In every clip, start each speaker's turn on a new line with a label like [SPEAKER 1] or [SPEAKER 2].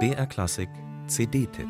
[SPEAKER 1] BR Klassik CD-Tipp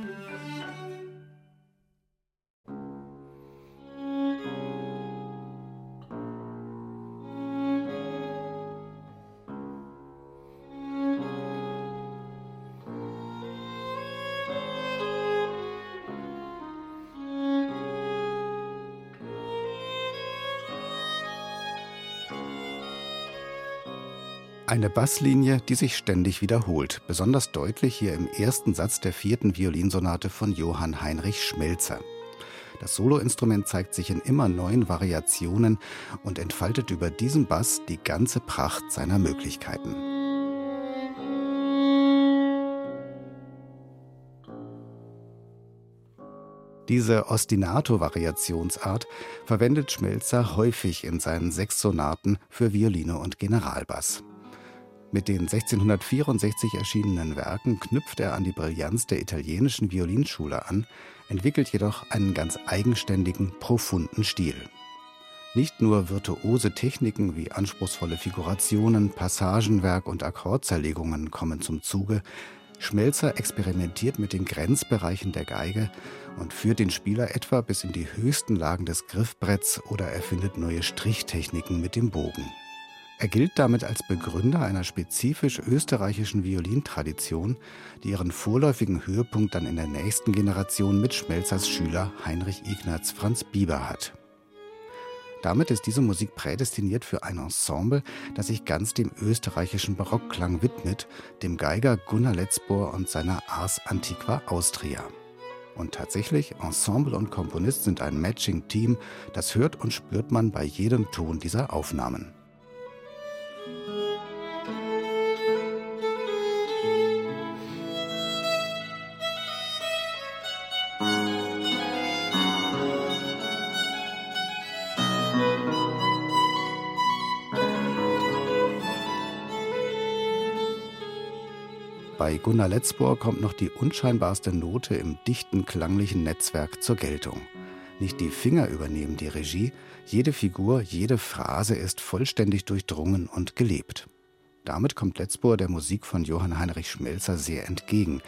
[SPEAKER 2] Eine Basslinie, die sich ständig wiederholt, besonders deutlich hier im ersten Satz der vierten Violinsonate von Johann Heinrich Schmelzer. Das Soloinstrument zeigt sich in immer neuen Variationen und entfaltet über diesen Bass die ganze Pracht seiner Möglichkeiten. Diese Ostinato-Variationsart verwendet Schmelzer häufig in seinen sechs Sonaten für Violine und Generalbass. Mit den 1664 erschienenen Werken knüpft er an die Brillanz der italienischen Violinschule an, entwickelt jedoch einen ganz eigenständigen, profunden Stil. Nicht nur virtuose Techniken wie anspruchsvolle Figurationen, Passagenwerk und Akkordzerlegungen kommen zum Zuge, Schmelzer experimentiert mit den Grenzbereichen der Geige und führt den Spieler etwa bis in die höchsten Lagen des Griffbretts oder erfindet neue Strichtechniken mit dem Bogen. Er gilt damit als Begründer einer spezifisch österreichischen Violintradition, die ihren vorläufigen Höhepunkt dann in der nächsten Generation mit Schmelzers Schüler Heinrich Ignaz Franz Bieber hat. Damit ist diese Musik prädestiniert für ein Ensemble, das sich ganz dem österreichischen Barockklang widmet, dem Geiger Gunnar Letzbohr und seiner Ars Antiqua Austria. Und tatsächlich, Ensemble und Komponist sind ein Matching-Team, das hört und spürt man bei jedem Ton dieser Aufnahmen. Bei Gunnar Letzbohr kommt noch die unscheinbarste Note im dichten klanglichen Netzwerk zur Geltung. Nicht die Finger übernehmen die Regie, jede Figur, jede Phrase ist vollständig durchdrungen und gelebt. Damit kommt Letzbohr der Musik von Johann Heinrich Schmelzer sehr entgegen,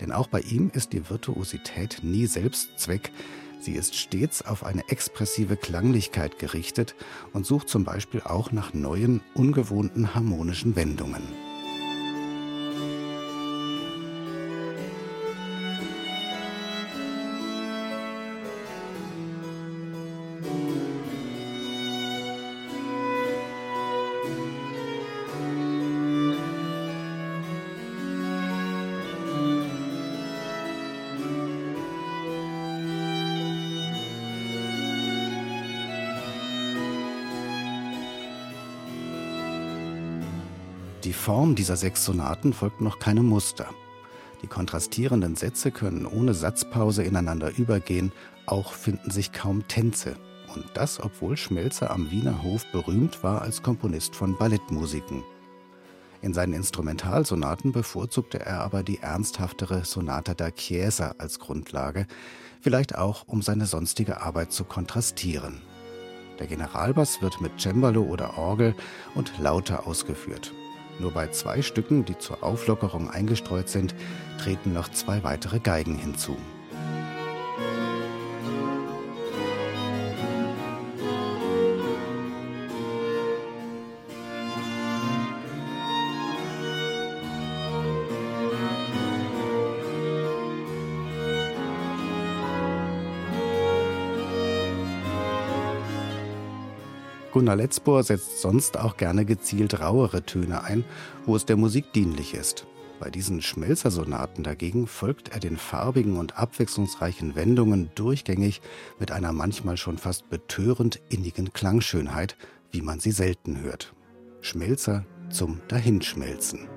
[SPEAKER 2] denn auch bei ihm ist die Virtuosität nie Selbstzweck, sie ist stets auf eine expressive Klanglichkeit gerichtet und sucht zum Beispiel auch nach neuen, ungewohnten harmonischen Wendungen. Die Form dieser sechs Sonaten folgt noch keinem Muster. Die kontrastierenden Sätze können ohne Satzpause ineinander übergehen, auch finden sich kaum Tänze. Und das, obwohl Schmelzer am Wiener Hof berühmt war als Komponist von Ballettmusiken. In seinen Instrumentalsonaten bevorzugte er aber die ernsthaftere Sonata da Chiesa als Grundlage, vielleicht auch um seine sonstige Arbeit zu kontrastieren. Der Generalbass wird mit Cembalo oder Orgel und lauter ausgeführt. Nur bei zwei Stücken, die zur Auflockerung eingestreut sind, treten noch zwei weitere Geigen hinzu. Gunnar Letzbohr setzt sonst auch gerne gezielt rauere Töne ein, wo es der Musik dienlich ist. Bei diesen Schmelzersonaten dagegen folgt er den farbigen und abwechslungsreichen Wendungen durchgängig mit einer manchmal schon fast betörend innigen Klangschönheit, wie man sie selten hört. Schmelzer zum Dahinschmelzen.